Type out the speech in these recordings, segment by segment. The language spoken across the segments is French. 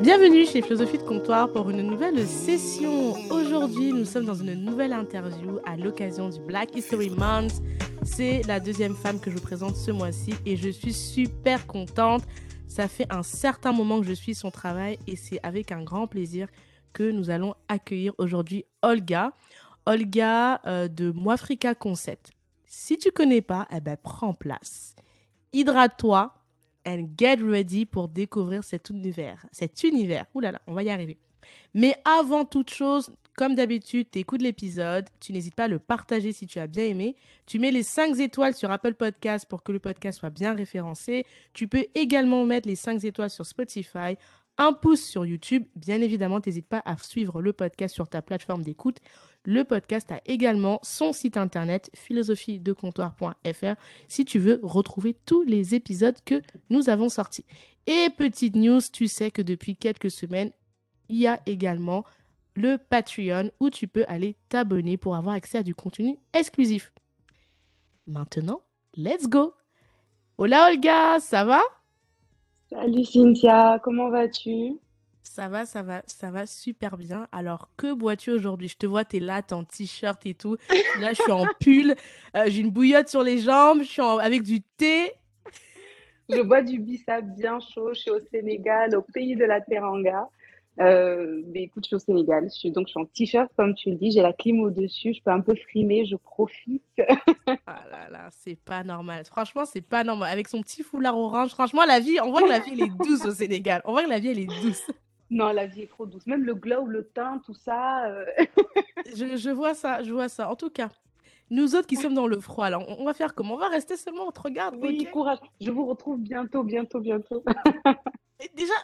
Bienvenue chez Philosophie de Comptoir pour une nouvelle session. Aujourd'hui, nous sommes dans une nouvelle interview à l'occasion du Black History Month. C'est la deuxième femme que je vous présente ce mois-ci et je suis super contente. Ça fait un certain moment que je suis son travail et c'est avec un grand plaisir que nous allons accueillir aujourd'hui Olga. Olga euh, de Moafrica Concept. Si tu connais pas, eh ben prends place. Hydrate-toi, and get ready pour découvrir cet univers. Cet univers. Ouh là là, on va y arriver. Mais avant toute chose, comme d'habitude, tu l'épisode, tu n'hésites pas à le partager si tu as bien aimé. Tu mets les 5 étoiles sur Apple Podcast pour que le podcast soit bien référencé. Tu peux également mettre les 5 étoiles sur Spotify, un pouce sur YouTube. Bien évidemment, n'hésite pas à suivre le podcast sur ta plateforme d'écoute. Le podcast a également son site internet philosophiedecomptoir.fr si tu veux retrouver tous les épisodes que nous avons sortis. Et petite news, tu sais que depuis quelques semaines, il y a également le Patreon où tu peux aller t'abonner pour avoir accès à du contenu exclusif. Maintenant, let's go. Hola Olga, ça va? Salut Cynthia, comment vas-tu? Ça va, ça va, ça va super bien. Alors, que bois-tu aujourd'hui? Je te vois, tu es là, t'es en t-shirt et tout. Là, je suis en pull, euh, j'ai une bouillotte sur les jambes, je suis avec du thé. Je bois du bissap bien chaud. Je suis au Sénégal, au pays de la Teranga. Euh, mais écoute, je suis au Sénégal. Je suis, donc, je suis en t-shirt, comme tu le dis. J'ai la clim au-dessus. Je peux un peu frimer. Je profite. ah là là, c'est pas normal. Franchement, c'est pas normal. Avec son petit foulard orange, franchement, la vie, on voit que la vie, elle est douce au Sénégal. On voit que la vie, elle est douce. Non, la vie est trop douce. Même le glow, le teint, tout ça. Euh. je, vois ça, je vois ça. En tout cas, nous autres qui sommes dans le froid, là, on, va faire comment On va rester seulement, on te regarde. Oui, courage. Je vous retrouve bientôt, bientôt, bientôt. déjà,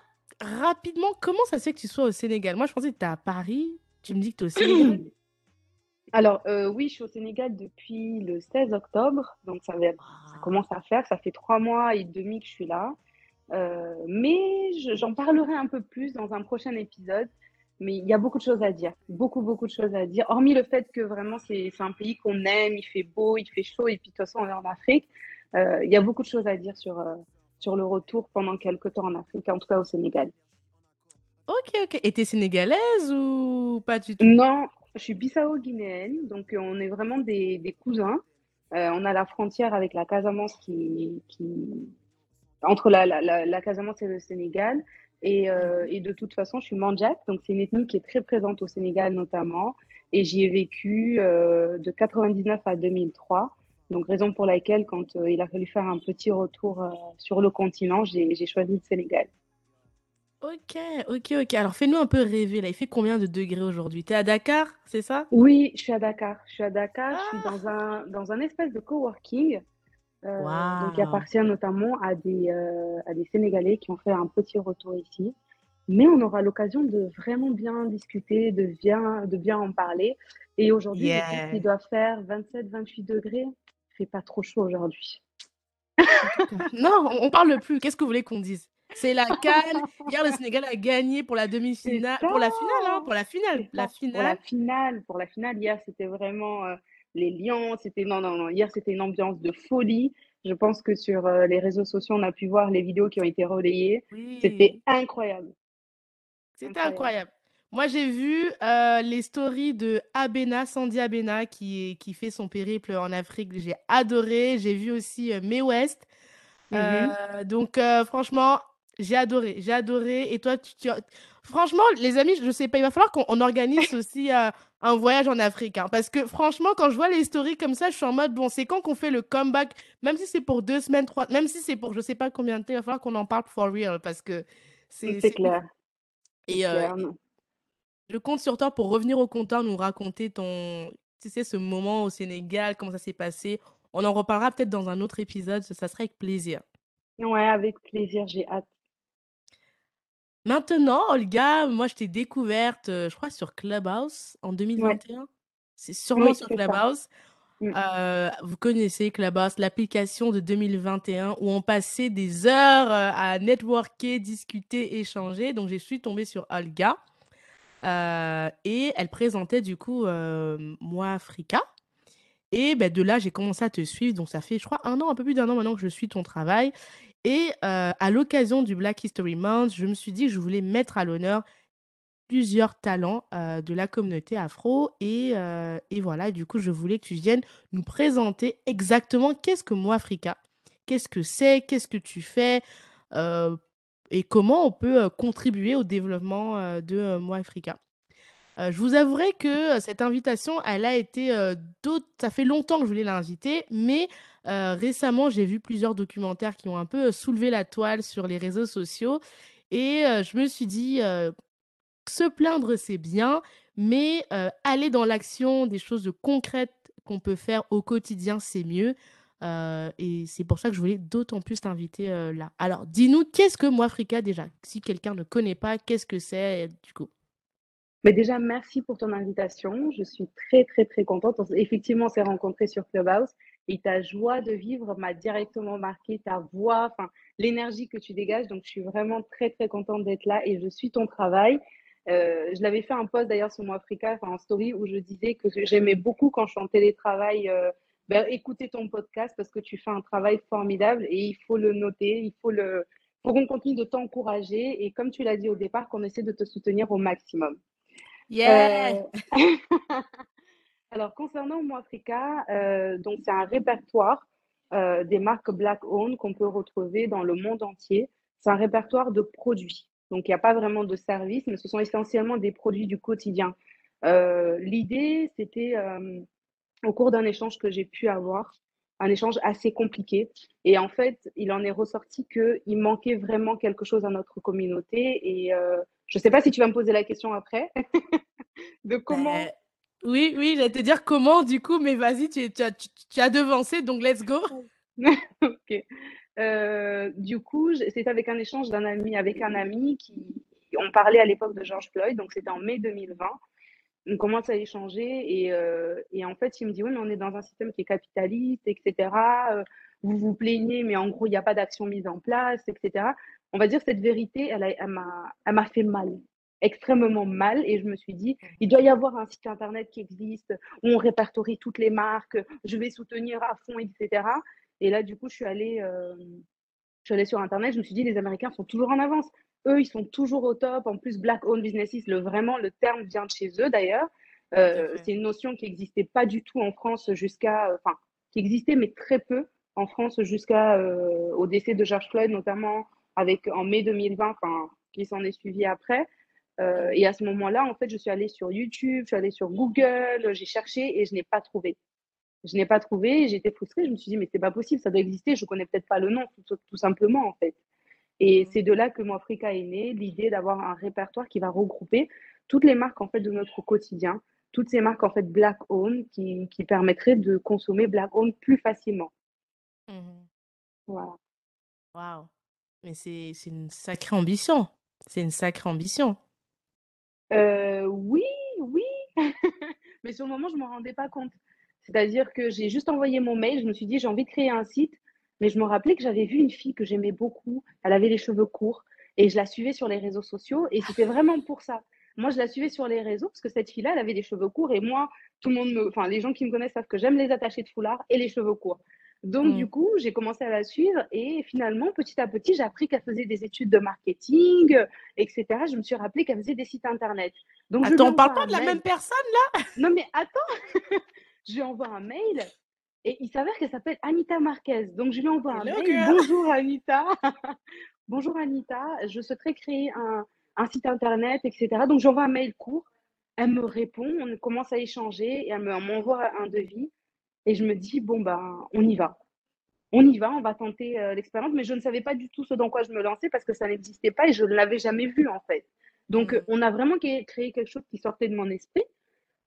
rapidement, comment ça se fait que tu sois au Sénégal? Moi, je pensais que tu es à Paris. Tu me dis que tu es au Sénégal. Alors, euh, oui, je suis au Sénégal depuis le 16 octobre. Donc, ça, ça ah. commence à faire. Ça fait trois mois et demi que je suis là. Euh, mais j'en parlerai un peu plus dans un prochain épisode. Mais il y a beaucoup de choses à dire, beaucoup, beaucoup de choses à dire. Hormis le fait que vraiment c'est un pays qu'on aime, il fait beau, il fait chaud, et puis de toute façon on est en Afrique. Euh, il y a beaucoup de choses à dire sur, euh, sur le retour pendant quelques temps en Afrique, en tout cas au Sénégal. Ok, ok. Et tu es sénégalaise ou pas du tout? Non, je suis bissau-guinéenne, donc on est vraiment des, des cousins. on a la frontière avec la Casamance qui, qui, entre la, la, la, Casamance et le Sénégal. Et, euh, et, de toute façon, je suis mandjak, donc c'est une ethnie qui est très présente au Sénégal notamment. Et j'y ai vécu euh, de 99 à 2003. Donc raison pour laquelle, quand euh, il a fallu faire un petit retour sur le continent, j'ai choisi le Sénégal. Ok, ok, ok. Alors fais-nous un peu rêver là. Il fait combien de degrés aujourd'hui? Tu es à Dakar, c'est ça? Oui, je suis à Dakar. Je suis à Dakar. Je suis ah! dans un, dans un espèce de coworking euh, donc, il appartient notamment à des, euh, à des Sénégalais qui ont fait un petit retour ici. Mais on aura l'occasion de vraiment bien discuter, de bien, de bien en parler. Et aujourd'hui, yeah. il doit faire 27-28 degrés. Il fait pas trop chaud aujourd'hui. non, on parle plus. Qu'est-ce que vous voulez qu'on dise? C'est la canne. Hier, le Sénégal a gagné pour la demi-finale, pour la finale, hein, pour la finale, la finale. Pour la finale, pour la finale. Hier, c'était vraiment euh, les lions. C'était non, non, non. Hier, c'était une ambiance de folie. Je pense que sur euh, les réseaux sociaux, on a pu voir les vidéos qui ont été relayées. C'était incroyable. C'était incroyable. Moi, j'ai vu euh, les stories de Abena, Sandy Abena, qui, qui fait son périple en Afrique. J'ai adoré. J'ai vu aussi euh, May West. Mm-hmm. donc, franchement, j'ai adoré. J'ai adoré. Et toi, tu, franchement, les amis, je ne sais pas, il va falloir qu'on organise aussi un voyage en Afrique. Hein, parce que franchement, quand je vois les stories comme ça, je suis en mode, bon, c'est quand qu'on fait le comeback, même si c'est pour deux semaines, trois, même si c'est pour je sais pas combien de temps, il va falloir qu'on en parle for real. Parce que c'est. clair. Et euh, je compte sur toi pour revenir au comptoir, nous raconter ton, tu sais, ce moment au Sénégal, comment ça s'est passé. On en reparlera peut-être dans un autre épisode, ça serait avec plaisir. Ouais, avec plaisir, j'ai hâte. Maintenant, Olga, moi, je t'ai découverte, je crois, sur Clubhouse en 2021. C'est sûrement sur Clubhouse. Mmh. vous connaissez Clubhouse, l'application de 2021 où on passait des heures à networker, discuter, échanger. Donc, je suis tombée sur Olga et elle présentait du coup Moi Africa. Et ben, de là, j'ai commencé à te suivre. Donc, ça fait, je crois, un an, un peu plus d'un an maintenant que je suis ton travail. Et à l'occasion du Black History Month, je me suis dit que je voulais mettre à l'honneur plusieurs talents de la communauté afro. Et, et voilà, du coup, je voulais que tu viennes nous présenter exactement qu'est-ce que Moi Africa, qu'est-ce que c'est, qu'est-ce que tu fais, et comment on peut contribuer au développement de Moi Africa. Je vous avouerai que cette invitation, elle a été d'autres. Ça fait longtemps que je voulais l'inviter, mais récemment, j'ai vu plusieurs documentaires qui ont un peu soulevé la toile sur les réseaux sociaux. Et je me suis dit, se plaindre, c'est bien, mais aller dans l'action, des choses concrètes qu'on peut faire au quotidien, c'est mieux. et c'est pour ça que je voulais d'autant plus t'inviter là. Alors, dis-nous, qu'est-ce que Moi Africa déjà Si quelqu'un ne connaît pas, qu'est-ce que c'est du coup? Mais déjà, merci pour ton invitation. Je suis très, très, très contente. Effectivement, on s'est rencontrés sur Clubhouse et ta joie de vivre m'a directement marqué, ta voix, l'énergie que tu dégages. Donc, je suis vraiment très, très contente d'être là et je suis ton travail. Euh, je l'avais fait un post d'ailleurs sur Moi Africa, en story, où je disais que j'aimais beaucoup quand je suis en télétravail. Euh, ben, écouter ton podcast parce que tu fais un travail formidable et il faut le noter, il faut le, faut qu'on continue de t'encourager et comme tu l'as dit au départ, qu'on essaie de te soutenir au maximum. Yeah. Euh, alors concernant Moi Africa, donc c'est un répertoire des marques Black Owned qu'on peut retrouver dans le monde entier. C'est un répertoire de produits. Donc, il n'y a pas vraiment de service, mais ce sont essentiellement des produits du quotidien. Euh, l'idée, c'était euh, au cours d'un échange que j'ai pu avoir, un échange assez compliqué. Et en fait, il en est ressorti qu'il manquait vraiment quelque chose à notre communauté. Et euh, je ne sais pas si tu vas me poser la question après, de comment... Ben, oui, oui, j'allais te dire comment du coup, mais vas-y, tu, tu, as, tu, as devancé, donc let's go. ok. Euh, du coup, c'était avec un échange d'un ami, avec un ami qui, on parlait à l'époque de George Floyd, donc c'était en mai 2020. On commence à échanger et, euh, et, en fait, il me dit oui, mais on est dans un système qui est capitaliste, etc. Euh, vous vous plaignez, mais en gros, il n'y a pas d'action mise en place, etc. On va dire cette vérité, elle, elle m'a fait mal, extrêmement mal. Et je me suis dit, il doit y avoir un site internet qui existe où on répertorie toutes les marques, je vais soutenir à fond, etc. Et là, du coup, je suis allée, euh, je suis allée sur Internet, je me suis dit, les Américains sont toujours en avance. Eux, ils sont toujours au top. En plus, Black Owned Businesses, le, vraiment, le terme vient de chez eux d'ailleurs. Euh, c'est une notion qui n'existait pas du tout en France jusqu'à, enfin, qui existait mais très peu en France jusqu'à euh, au décès de George Floyd, notamment avec en mai 2020, enfin, qui s'en est suivi après. et à ce moment-là, en fait, je suis allée sur YouTube, je suis allée sur Google, j'ai cherché et je n'ai pas trouvé. Je n'ai pas trouvé, j'étais frustrée, je me suis dit, mais c'est pas possible, ça doit exister, je connais peut-être pas le nom, tout, simplement, en fait. Et c'est de là que Moafrica est né, l'idée d'avoir un répertoire qui va regrouper toutes les marques, en fait, de notre quotidien, toutes ces marques, en fait, black owned, qui, qui permettraient de consommer black owned plus facilement. Mmh voilà. Waouh. Mais c'est une sacrée ambition. C'est une sacrée ambition. Euh, oui, oui. mais sur le moment, je ne me rendais pas compte. C'est-à-dire que j'ai juste envoyé mon mail, je me suis dit j'ai envie de créer un site, mais je me rappelais que j'avais vu une fille que j'aimais beaucoup, elle avait les cheveux courts et je la suivais sur les réseaux sociaux et c'était vraiment pour ça. Moi, je la suivais sur les réseaux parce que cette fille-là, elle avait des cheveux courts et moi, tout le monde me, enfin, les gens qui me connaissent savent que j'aime les attachés de foulard et les cheveux courts. Donc, mm. du coup, j'ai commencé à la suivre et finalement, petit à petit, j'ai appris qu'elle faisait des études de marketing, etc. Je me suis rappelé qu'elle faisait des sites internet. Donc, attends, on parle pas de la même personne là? Non, mais attends je lui envoie un mail et il s'avère qu'elle s'appelle Anita Marquez. Donc, je lui envoie un mail. Bonjour Anita. Bonjour Anita. Je souhaiterais créer un, site internet, etc. Donc, j'envoie un mail court. Elle me répond. On commence à échanger et elle m'envoie un devis. Et je me dis, bon, ben, on y va. On y va, on va tenter euh, l'expérience. Mais je ne savais pas du tout ce dans quoi je me lançais parce que ça n'existait pas et je ne l'avais jamais vu, en fait. Donc, mmh. on a vraiment créé quelque chose qui sortait de mon esprit.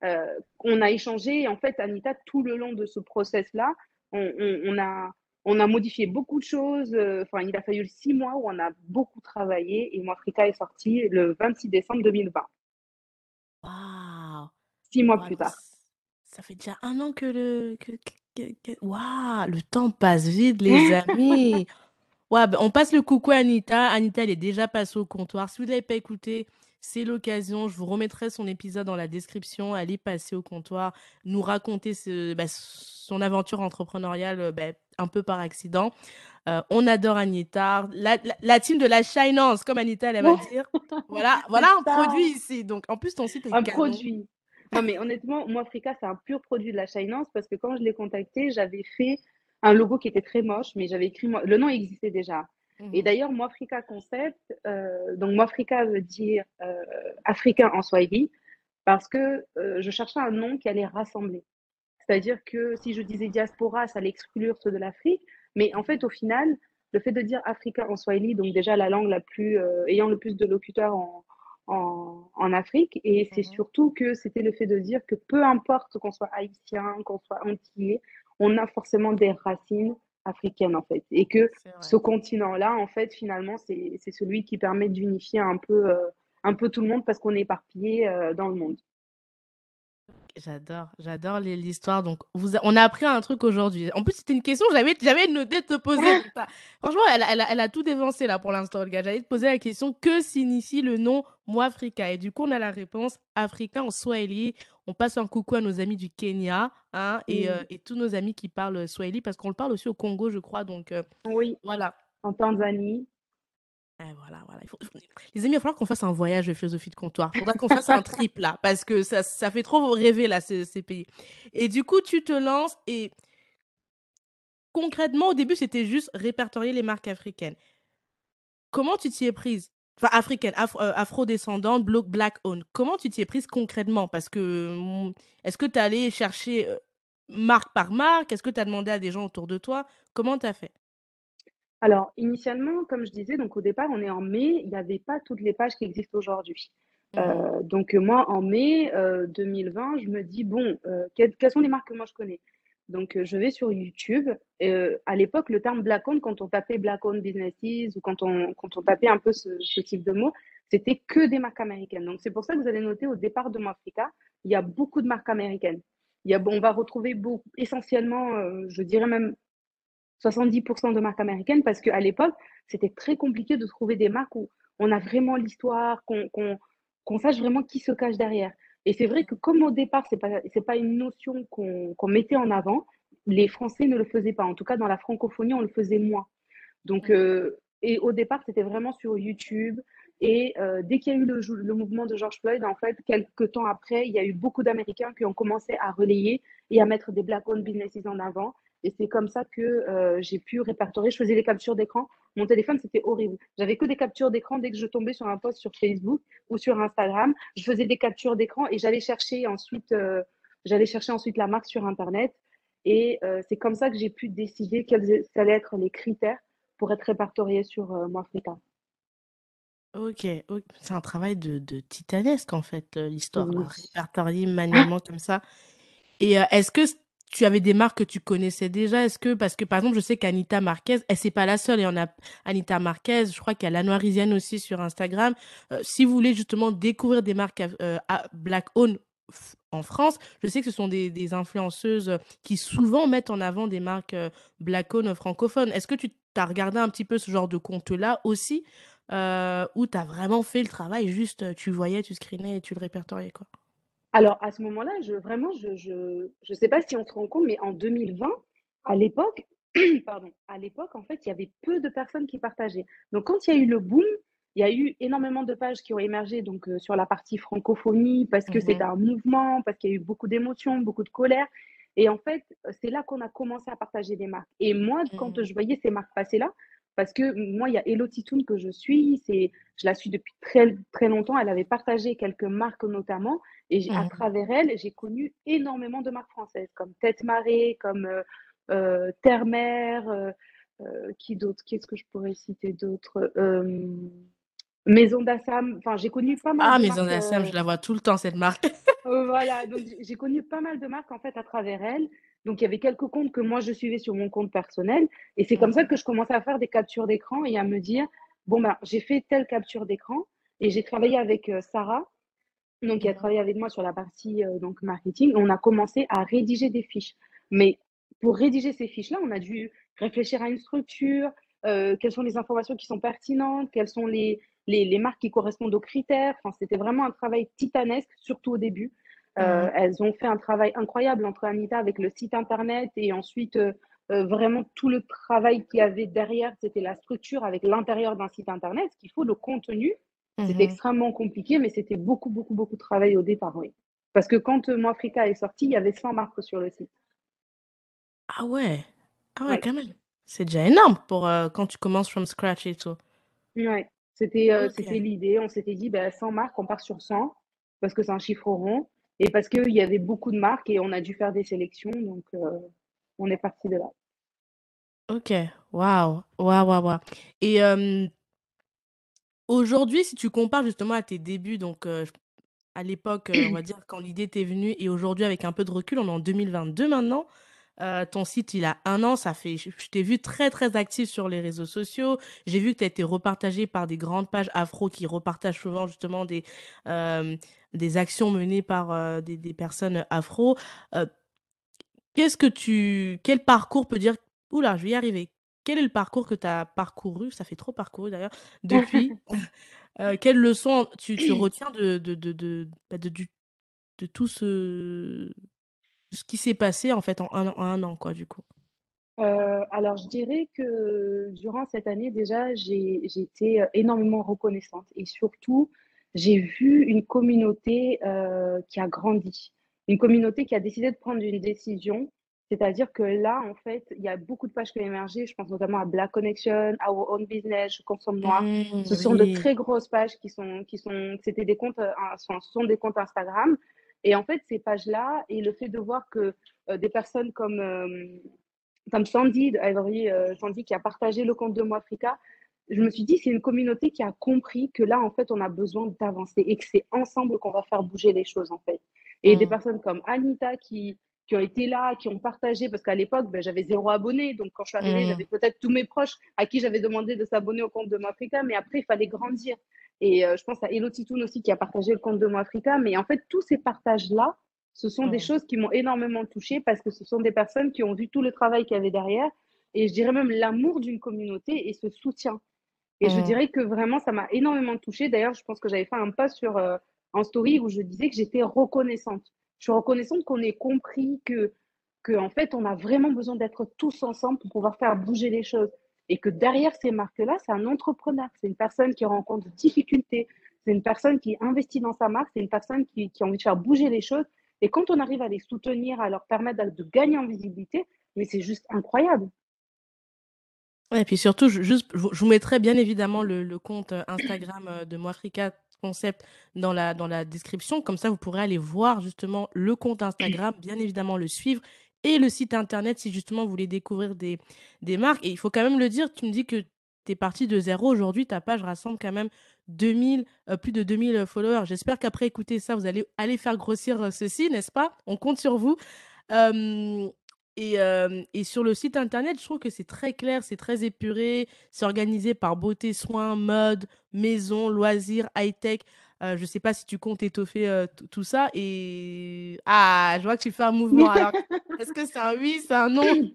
Euh, on a échangé. Et en fait, Anita, tout le long de ce process-là, on, a, on a modifié beaucoup de choses. Euh, enfin, il a fallu six mois où on a beaucoup travaillé. Et Africa est sorti le 26 décembre 2020. Waouh Six mois plus tard. Ça fait déjà un an que le. Waouh Le temps passe vite, les amis. ouais, ben, on passe le coucou à Anita. Anita, elle est déjà passée au comptoir. Si vous n'avez pas écouté c'est l'occasion. Je vous remettrai son épisode dans la description. Allez passer au comptoir, nous raconter ce, bah, son aventure entrepreneuriale bah, un peu par accident. Euh, on adore Anita. La, la, team de la Shinance, comme Anita, elle va dire. voilà, voilà un produit ici. Donc, en plus, ton site est Un produit. Non, mais honnêtement, moi, Africa, c'est un pur produit de la Shinance parce que quand je l'ai contacté, j'avais fait un logo qui était très moche, mais j'avais écrit. Le nom existait déjà. Et mhm. d'ailleurs, Moafrica Concept, euh, donc Moafrica veut dire euh, africain en Swahili, parce que euh, je cherchais un nom qui allait rassembler. C'est-à-dire que si je disais diaspora, ça allait exclure ceux de l'Afrique, mais en fait, au final, le fait de dire africain en Swahili, donc déjà la langue la plus ayant le plus de locuteurs en, en, en Afrique, et c'est mhm. surtout que c'était le fait de dire que peu importe qu'on soit haïtien, qu'on soit antillais, on a forcément des racines africaine en fait. Et que ce continent-là, en fait, finalement, c'est celui qui permet d'unifier un peu, euh, un peu tout le monde parce qu'on est éparpillé euh, dans le monde. J'adore, j'adore l'histoire. Donc, vous on a appris un truc aujourd'hui. En plus, c'était une question que j'avais, j'avais noté de te poser. Franchement, elle, elle, elle, a tout dévancé là pour l'instant, le gars. J'allais te poser la question que signifie le nom Moafrika Et du coup, on a la réponse africain en swahili. On passe un coucou à nos amis du Kenya hein, et, euh, et, tous nos amis qui parlent swahili parce qu'on le parle aussi au Congo, je crois. Donc, euh, oui. Voilà. En Tanzanie. Eh, voilà, voilà. Les amis, il va falloir qu'on fasse un voyage de philosophie de comptoir. Il faudra qu'on fasse un trip là, parce que ça, ça fait trop rêver là, ces, ces, pays. Et du coup, tu te lances et concrètement, au début, c'était juste répertorier les marques africaines. Comment tu t'y es prise? Enfin, africaine, euh, afro-descendante, black owned. Comment tu t'y es prise concrètement? Parce que mmh, est-ce que tu es allé chercher euh, marque par marque? Est-ce que tu as demandé à des gens autour de toi? Comment tu as fait? Alors, initialement, comme je disais, donc au départ, on est en mai, il n'y avait pas toutes les pages qui existent aujourd'hui. Mmh euh, donc moi, en mai 2020, je me dis, bon, quelles, sont les marques que moi je connais? Donc je vais sur YouTube. à l'époque, le terme Black Owned, quand on tapait Black Owned Businesses ou quand on, tapait un peu ce, type de mots, c'était que des marques américaines. Donc c'est pour ça que vous allez noter au départ de Africa, il y a beaucoup de marques américaines. Il y a, on va retrouver beaucoup, essentiellement, je dirais même 70% de marques américaines parce qu'à l'époque, c'était très compliqué de trouver des marques où on a vraiment l'histoire, qu'on sache vraiment qui se cache derrière. Et c'est vrai que comme au départ, ce n'est pas, pas une notion qu'on mettait en avant, les Français ne le faisaient pas. En tout cas, dans la francophonie, on le faisait moins. Donc, euh, et au départ, c'était vraiment sur YouTube. Et euh, dès qu'il y a eu le, le, mouvement de George Floyd, en fait, quelques temps après, il y a eu beaucoup d'Américains qui ont commencé à relayer et à mettre des black-owned businesses en avant. Et c'est comme ça que euh, j'ai pu répertorier. Je faisais des captures d'écran. Mon téléphone, c'était horrible. J'avais que des captures d'écran dès que je tombais sur un post sur Facebook ou sur Instagram. Je faisais des captures d'écran et j'allais chercher ensuite, euh, j'allais chercher ensuite la marque sur Internet. Et euh, c'est comme ça que j'ai pu décider quels allaient être les critères pour être répertorié sur Moafrica. Ok, c'est un travail de, de, titanesque en fait, l'histoire, oui. répertorier manuellement comme ça. Et est-ce que tu avais des marques que tu connaissais déjà Est-ce que, parce que par exemple, je sais qu'Anita Marquez, elle, c'est pas la seule, il y en a Anita Marquez, je crois qu'il y a la Noirisienne aussi sur Instagram. Euh, si vous voulez justement découvrir des marques euh, Black Owned en France, je sais que ce sont des, influenceuses qui souvent mettent en avant des marques euh, Black Owned francophones. Est-ce que tu as regardé un petit peu ce genre de compte-là aussi euh, où tu as vraiment fait le travail, juste tu voyais, tu screenais et tu le répertoriais quoi? Alors, à ce moment-là, je, vraiment, je ne je, je sais pas si on se rend compte, mais en 2020, à l'époque, pardon, à l'époque, en fait, il y avait peu de personnes qui partageaient. Donc, quand il y a eu le boom, il y a eu énormément de pages qui ont émergé donc, euh, sur la partie francophonie parce que c'était mmh un mouvement, parce qu'il y a eu beaucoup d'émotions, beaucoup de colère. Et en fait, c'est là qu'on a commencé à partager des marques. Et moi, quand mmh. je voyais ces marques passer là, parce que moi, il y a Elodie Toon que je suis, c'est, je la suis depuis très, très longtemps. Elle avait partagé quelques marques notamment. Et à travers elle, j'ai connu énormément de marques françaises, comme Tête Marée, comme euh, euh Terre-Mer, euh, euh, qui d'autres Qu'est-ce que je pourrais citer d'autres Maison d'Assam. Enfin, j'ai connu pas mal ah, de Maison d'Assam, je la vois tout le temps, cette marque. voilà, donc j'ai connu pas mal de marques en fait à travers elle. Donc, il y avait quelques comptes que moi, je suivais sur mon compte personnel. Et c'est comme ça que je commençais à faire des captures d'écran et à me dire, bon, ben, j'ai fait telle capture d'écran et j'ai travaillé avec Sarah, donc qui a travaillé avec moi sur la partie euh, donc marketing. On a commencé à rédiger des fiches. Mais pour rédiger ces fiches-là, on a dû réfléchir à une structure, euh, quelles sont les informations qui sont pertinentes, quels sont les, les, les marques qui correspondent aux critères. Enfin, c'était vraiment un travail titanesque, surtout au début. Euh, elles ont fait un travail incroyable entre Anita avec le site internet et ensuite euh, euh, vraiment tout le travail qu'il y avait derrière, c'était la structure avec l'intérieur d'un site internet. Ce qu'il faut, le contenu, c'était Mhm. extrêmement compliqué, mais c'était beaucoup, beaucoup, beaucoup de travail au départ, oui. Parce que quand euh, Moafrica est sorti, il y avait 100 marques sur le site. Ah ouais. Ah ouais, Ouais, quand même. C'est déjà énorme pour euh, quand tu commences from scratch et tout. ouais. C'était euh, Ok. c'était l'idée. On s'était dit, ben, 100 marques, on part sur 100 parce que c'est un chiffre rond et parce qu'il y avait beaucoup de marques et on a dû faire des sélections. Donc, euh, on est parti de là. Ok. Waouh. Waouh, waouh, waouh. Et euh, aujourd'hui, si tu compares justement à tes débuts, donc euh, à l'époque, euh, on va dire quand l'idée t'est venue, et aujourd'hui avec un peu de recul, on est en 2022 maintenant. Euh, ton site, il a un an, ça fait. Je je t'ai vu très très actif sur les réseaux sociaux. J'ai vu que tu as été repartagé par des grandes pages afro qui repartagent souvent justement des, euh, des actions menées par euh, des, des personnes afro. Qu'est-ce que tu. Quel parcours peut dire. Oula, je vais y arriver. Quel est le parcours que tu as parcouru, ça fait trop parcouru d'ailleurs, depuis quelle leçon tu, tu retiens de, de, de, de, bah, de, de tout ce, ce qui s'est passé en fait en un, en un an, quoi, du coup? Euh, alors, je dirais que durant cette année, déjà, j'ai, été euh, énormément reconnaissante et surtout, j'ai vu une communauté euh, qui a grandi, une communauté qui a décidé de prendre une décision. C'est-à-dire que là, en fait, il y a beaucoup de pages qui ont émergé. Je pense notamment à Black Connection, Our Own Business, Je consomme noir. Mm, Ce sont de très grosses pages qui sont, qui sont, c'était des comptes, ce sont des comptes Instagram. Et en fait, ces pages-là et le fait de voir que euh, des personnes comme euh, comme Sandy, Ivory, euh, Sandy qui a partagé le compte de Moi Africa, je me suis dit, c'est une communauté qui a compris que là, en fait, on a besoin d'avancer et que c'est ensemble qu'on va faire bouger les choses, en fait. Et des Mm, personnes comme Anita qui, qui ont été là, qui ont partagé, parce qu'à l'époque, ben, j'avais zéro abonné. Donc, quand je suis arrivée, mm, j'avais peut-être tous mes proches à qui j'avais demandé de s'abonner au compte de Moi Africa, mais après, il fallait grandir. Et euh, je pense à Elo Titoun aussi qui a partagé le compte de Moi Africa. Mais en fait, tous ces partages-là, ce sont des mm, choses qui m'ont énormément touchée parce que ce sont des personnes qui ont vu tout le travail qu'il y avait derrière et je dirais même l'amour d'une communauté et ce soutien. Et je mm. dirais que vraiment, ça m'a énormément touchée. D'ailleurs, je pense que j'avais fait un post sur euh, en story où je disais que j'étais reconnaissante. Je suis reconnaissante qu'on ait compris que, que, en fait, on a vraiment besoin d'être tous ensemble pour pouvoir faire bouger les choses. Et que derrière ces marques-là, c'est un entrepreneur, c'est une personne qui rencontre des difficultés, c'est une personne qui investit dans sa marque, c'est une personne qui, a envie de faire bouger les choses. Et quand on arrive à les soutenir, à leur permettre de, gagner en visibilité, mais c'est juste incroyable. Et puis surtout, je, juste, je vous mettrai bien évidemment le, le compte euh, Instagram euh, de Moafrica Concept dans la, dans la description. Comme ça, vous pourrez aller voir justement le compte Instagram, bien évidemment le suivre, et le site internet si justement vous voulez découvrir des, marques. Et il faut quand même le dire, tu me dis que tu es parti de zéro. Aujourd'hui, ta page rassemble quand même 2000, euh, plus de 2000 followers. J'espère qu'après écouter ça, vous allez aller faire grossir euh, ceci, n'est-ce pas? On compte sur vous. Euh, et, euh, et sur le site internet, je trouve que c'est très clair, c'est très épuré, c'est organisé par beauté, soins, mode, maison, loisirs, high-tech. Euh, je ne sais pas si tu comptes étoffer euh, tout ça. Et ah, je vois que tu fais un mouvement. Alors, est-ce que c'est un oui, c'est un non?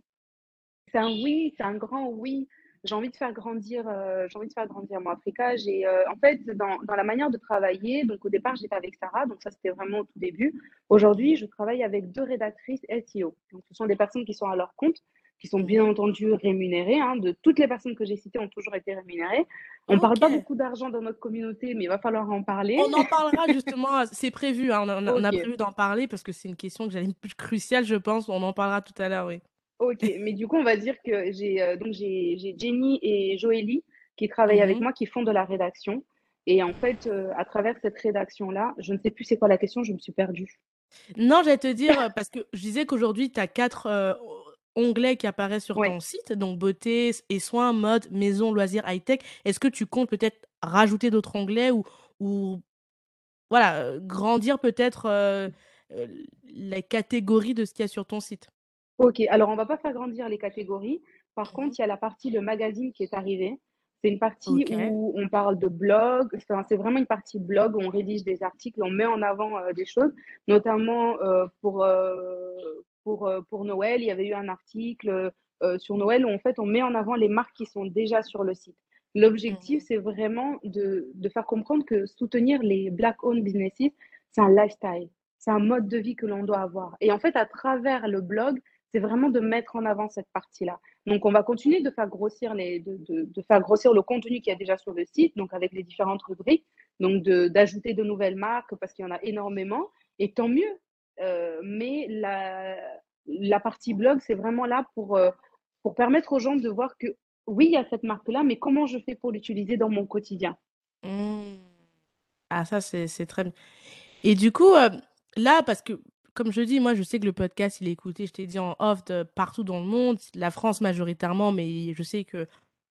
C'est un oui, c'est un grand oui. J'ai envie de faire grandir, euh, j'ai envie de faire grandir mon Africa. J'ai, euh, en fait, dans, dans la manière de travailler, donc au départ, j'étais avec Sarah, donc ça, c'était vraiment au tout début. Aujourd'hui, je travaille avec deux rédactrices SEO. Donc, ce sont des personnes qui sont à leur compte, qui sont bien Mhm. entendu rémunérées. hein. De toutes les personnes que j'ai citées ont toujours été rémunérées. On ne parle pas beaucoup d'argent dans notre communauté, mais il va falloir en parler. On en parlera justement, c'est prévu, hein, on a, on a Ok. prévu d'en parler parce que c'est une question que j'allais plus cruciale, je pense. On en parlera tout à l'heure, oui. Ok, mais du coup, on va dire que j'ai euh, donc j'ai Jenny et Joélie qui travaillent avec Mhm. moi, qui font de la rédaction. Et en fait, euh, à travers cette rédaction-là, je ne sais plus c'est quoi la question, je me suis perdue. Non, j'allais te dire, euh, parce que je disais qu'aujourd'hui, tu as quatre euh, onglets qui apparaissent sur Ouais. ton site, donc beauté et soins, mode, maison, loisirs, high-tech. Est-ce que tu comptes peut-être rajouter d'autres onglets ou, ou voilà, euh, grandir peut-être euh, euh, les catégories de ce qu'il y a sur ton site? Ok, alors on va pas faire grandir les catégories. Par Mhm. contre, il y a la partie le magazine qui est arrivée. C'est une partie où on parle de blog. Enfin, c'est vraiment une partie blog où on rédige des articles, on met en avant euh, des choses, notamment euh, pour, euh, pour, euh, pour Noël. Il y avait eu un article euh, sur Noël où en fait on met en avant les marques qui sont déjà sur le site. L'objectif, c'est vraiment de, de faire comprendre que soutenir les Black-owned businesses, c'est un lifestyle, c'est un mode de vie que l'on doit avoir. Et en fait, à travers le blog, c'est vraiment de mettre en avant cette partie-là. Donc, on va continuer de faire grossir, les, de, de, de faire grossir le contenu qu'il y a déjà sur le site, donc avec les différentes rubriques, donc d'ajouter de, nouvelles marques parce qu'il y en a énormément, et tant mieux. Euh, mais la, la partie blog, c'est vraiment là pour, euh, pour permettre aux gens de voir que oui, il y a cette marque-là, mais comment je fais pour l'utiliser dans mon quotidien mmh. Ah, ça, c'est très bien. Et du coup, euh, là, parce que, comme je dis, moi, je sais que le podcast, il est écouté, je t'ai dit, en off de partout dans le monde, la France majoritairement, mais je sais que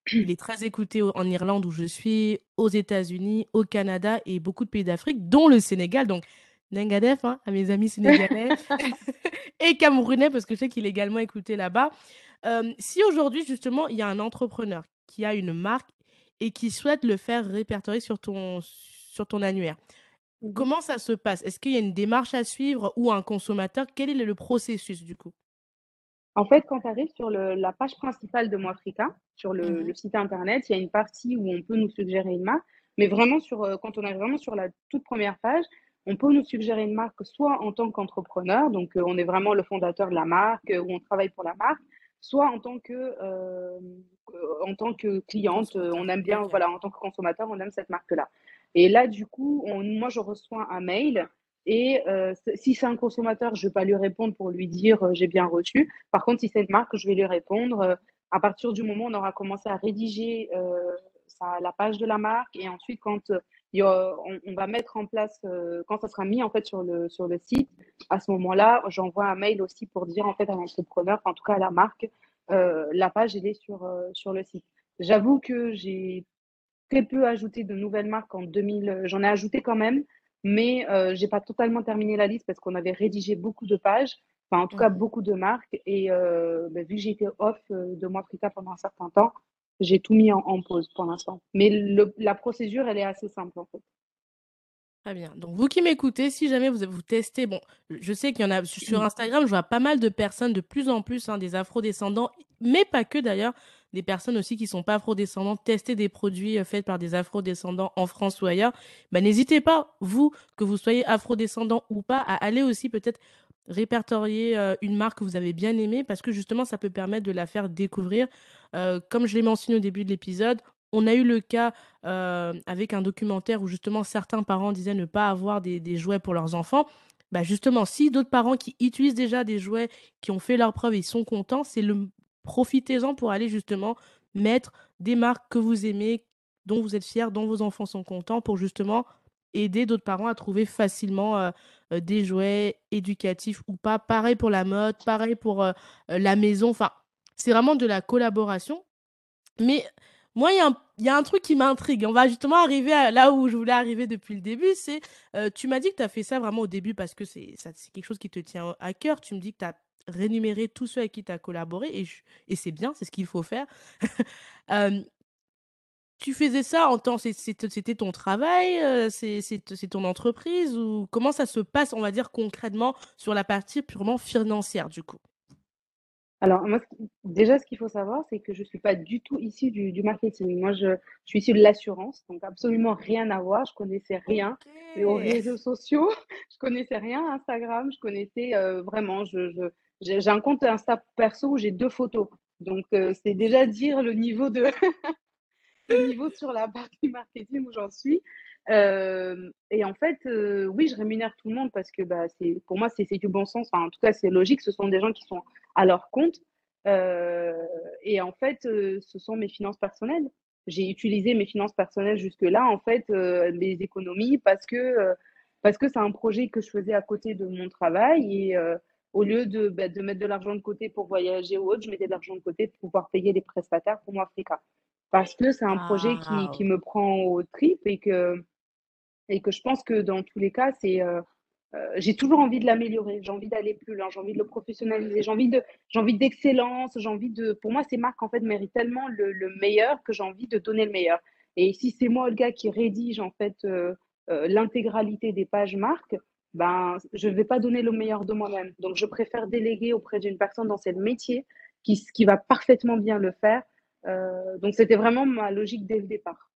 il est très écouté en Irlande où je suis, aux États-Unis, au Canada et beaucoup de pays d'Afrique, dont le Sénégal. Donc, Nengadef, hein, à mes amis sénégalais et camerounais, parce que je sais qu'il est également écouté là-bas. Euh, si aujourd'hui, justement, il y a un entrepreneur qui a une marque et qui souhaite le faire répertorier sur ton, sur ton annuaire, mmh comment ça se passe? Est-ce qu'il y a une démarche à suivre ou un consommateur? Quel est le processus du coup? En fait, quand tu arrives sur le, la page principale de Moafrica, sur le, mmh le, site internet, il y a une partie où on peut nous suggérer une marque. Mais vraiment, sur, euh, quand on arrive vraiment sur la toute première page, on peut nous suggérer une marque soit en tant qu'entrepreneur, donc euh, on est vraiment le fondateur de la marque euh, ou on travaille pour la marque, soit en tant que, euh, en tant que cliente, on aime bien, voilà, en tant que consommateur, on aime cette marque-là. Et là, du coup, moi, je reçois un mail et si c'est un consommateur, je ne vais pas lui répondre pour lui dire j'ai bien reçu. Par contre, si c'est une marque, je vais lui répondre à partir du moment où on aura commencé à rédiger ça, la page de la marque et ensuite quand on, va mettre en place, euh, quand ça sera mis en fait sur le, sur le site, à ce moment-là, j'envoie un mail aussi pour dire en fait à l'entrepreneur, en tout cas à la marque, euh, la page elle est sur, euh, sur le site. J'avoue que j'ai très peu ajouté de nouvelles marques en 2000, j'en ai ajouté quand même, mais je n'ai pas totalement terminé la liste parce qu'on avait rédigé beaucoup de pages, enfin en tout cas beaucoup de marques, et ben, vu que j'ai été off de Moifrica pendant un certain temps, j'ai tout mis en, pause pour l'instant. Mais la procédure, elle est assez simple en fait. Très bien. Donc, vous qui m'écoutez, si jamais vous, vous testez, bon, je sais qu'il y en a sur Instagram, je vois pas mal de personnes, de plus en plus, hein, des afro-descendants, mais pas que d'ailleurs, des personnes aussi qui sont pas afro-descendants, tester des produits euh, faits par des afro-descendants en France ou ailleurs. Ben, n'hésitez pas, vous, que vous soyez afro-descendant ou pas, à aller aussi peut-être répertorier euh, une marque que vous avez bien aimée parce que justement, ça peut permettre de la faire découvrir. Euh, comme je l'ai mentionné au début de l'épisode, on a eu le cas euh, avec un documentaire où justement certains parents disaient ne pas avoir des, jouets pour leurs enfants. Bah justement, si d'autres parents qui utilisent déjà des jouets, qui ont fait leur preuve et sont contents, c'est le profitez-en pour aller justement mettre des marques que vous aimez, dont vous êtes fiers, dont vos enfants sont contents, pour justement aider d'autres parents à trouver facilement des jouets éducatifs ou pas. Pareil pour la mode, pareil pour la maison. Enfin, c'est vraiment de la collaboration. Mais moi, il y, a un truc qui m'intrigue. On va justement arriver là où je voulais arriver depuis le début. C'est, tu m'as dit que tu as fait ça vraiment au début parce que c'est quelque chose qui te tient à cœur. Tu me dis que tu as rémunéré tous ceux avec qui tu as collaboré et, et c'est bien, c'est ce qu'il faut faire. tu faisais ça en temps, c'était ton travail, euh, c'est ton entreprise ou comment ça se passe, on va dire concrètement sur la partie purement financière du coup? Alors moi, déjà ce qu'il faut savoir, c'est que je suis pas du tout issue du, marketing. Moi, je, suis issue de l'assurance, donc absolument rien à voir. Je connaissais rien et aux réseaux sociaux, je connaissais rien à Instagram, je connaissais euh, vraiment. Je, j'ai un compte Insta perso où j'ai deux photos, donc euh, c'est déjà dire le niveau de le niveau sur la partie marketing où j'en suis. Et en fait, oui, je rémunère tout le monde parce que bah, c'est, pour moi, c'est, du bon sens. Enfin, en tout cas, c'est logique. Ce sont des gens qui sont à leur compte. Et en fait, ce sont mes finances personnelles. J'ai utilisé mes finances personnelles jusque-là, en fait, les économies, parce que, parce que c'est un projet que je faisais à côté de mon travail. Et au lieu de, bah, de mettre de l'argent de côté pour voyager ou autre, je mettais de l'argent de côté pour pouvoir payer les prestataires pour moi, Africa parce que c'est un projet qui, qui, me prend au trip et que, et que je pense que dans tous les cas, c'est, euh, euh, j'ai toujours envie de l'améliorer, j'ai envie d'aller plus loin, j'ai envie de le professionnaliser, j'ai envie de, j'ai envie d'excellence, j'ai envie de, pour moi, ces marques en fait méritent tellement le, le meilleur que j'ai envie de donner le meilleur. Et si c'est moi gars qui rédige en fait euh, l'intégralité des pages marques, ben je ne vais pas donner le meilleur de moi-même. Donc je préfère déléguer auprès d'une personne dans ce métier qui, qui va parfaitement bien le faire Euh, donc c'était vraiment ma logique dès le départ.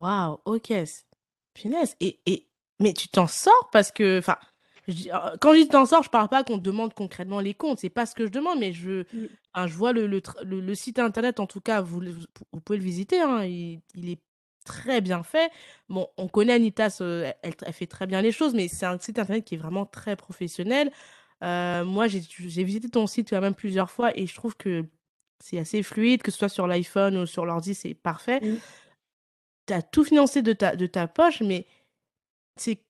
Waouh, OK. Punaise et et mais tu t'en sors parce que enfin, je heu, quand je dis: «Tu t'en sors», je parle pas qu'on demande concrètement les comptes, c'est pas ce que je demande, mais je enfin, je vois le le tr le le site internet en tout cas, vous vous pouvez le visiter, hein, il il est très bien fait. Bon, on connaît Anitas, heu, elle elle fait très bien les choses, mais c'est un site internet qui est vraiment très professionnel. Moi, j'ai visité ton site quand même plusieurs fois et je trouve que c'est assez fluide, que ce soit sur l'iPhone ou sur l'ordi, c'est parfait. Mmh. Tu as tout financé de ta de ta poche, mais c'est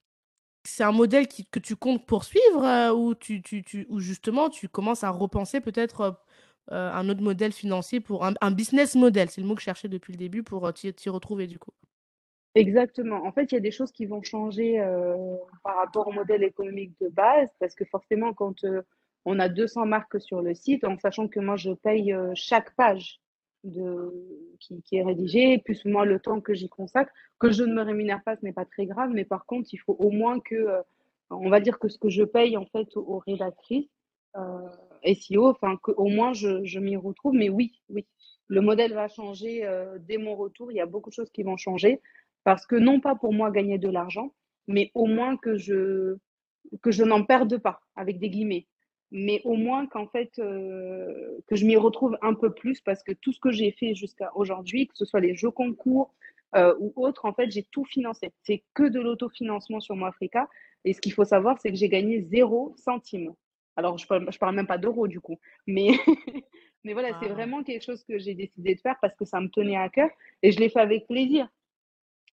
c'est un modèle qui que tu comptes poursuivre, heu, ou tu tu tu ou justement tu commences à repenser peut-être, heu, un autre modèle financier pour un un business model? C'est le mot que je cherchais depuis le début pour, heu, t'y retrouver du coup. Exactement. En fait, il y a des choses qui vont changer, par rapport au modèle économique de base, parce que forcément quand, on a 200 marques sur le site, en sachant que moi je paye, heu, chaque page qui est rédigée, plus moi le temps que j'y consacre, que je ne me rémunère pas, ce n'est pas très grave, mais par contre, il faut au moins que, heu, on va dire que ce que je paye en fait aux rédactrices, heu, SEO, enfin qu'au moins je m'y retrouve. Mais oui, oui, le modèle va changer, heu, dès mon retour. Il y a beaucoup de choses qui vont changer parce que non pas pour moi gagner de l'argent, mais au moins que je que je n'en perde pas, avec des guillemets. Mais au moins qu'en fait, heu, que je m'y retrouve un peu plus parce que tout ce que j'ai fait jusqu'à aujourd'hui, que ce soit les jeux concours, heu, ou autres, en fait, j'ai tout financé. C'est que de l'autofinancement sur Moafrica et ce qu'il faut savoir, c'est que j'ai gagné zéro centime. Alors je parle je parle même pas d'euros du coup, mais mais voilà, c'est Waouh! vraiment quelque chose que j'ai décidé de faire parce que ça me tenait à cœur et je l'ai fait avec plaisir.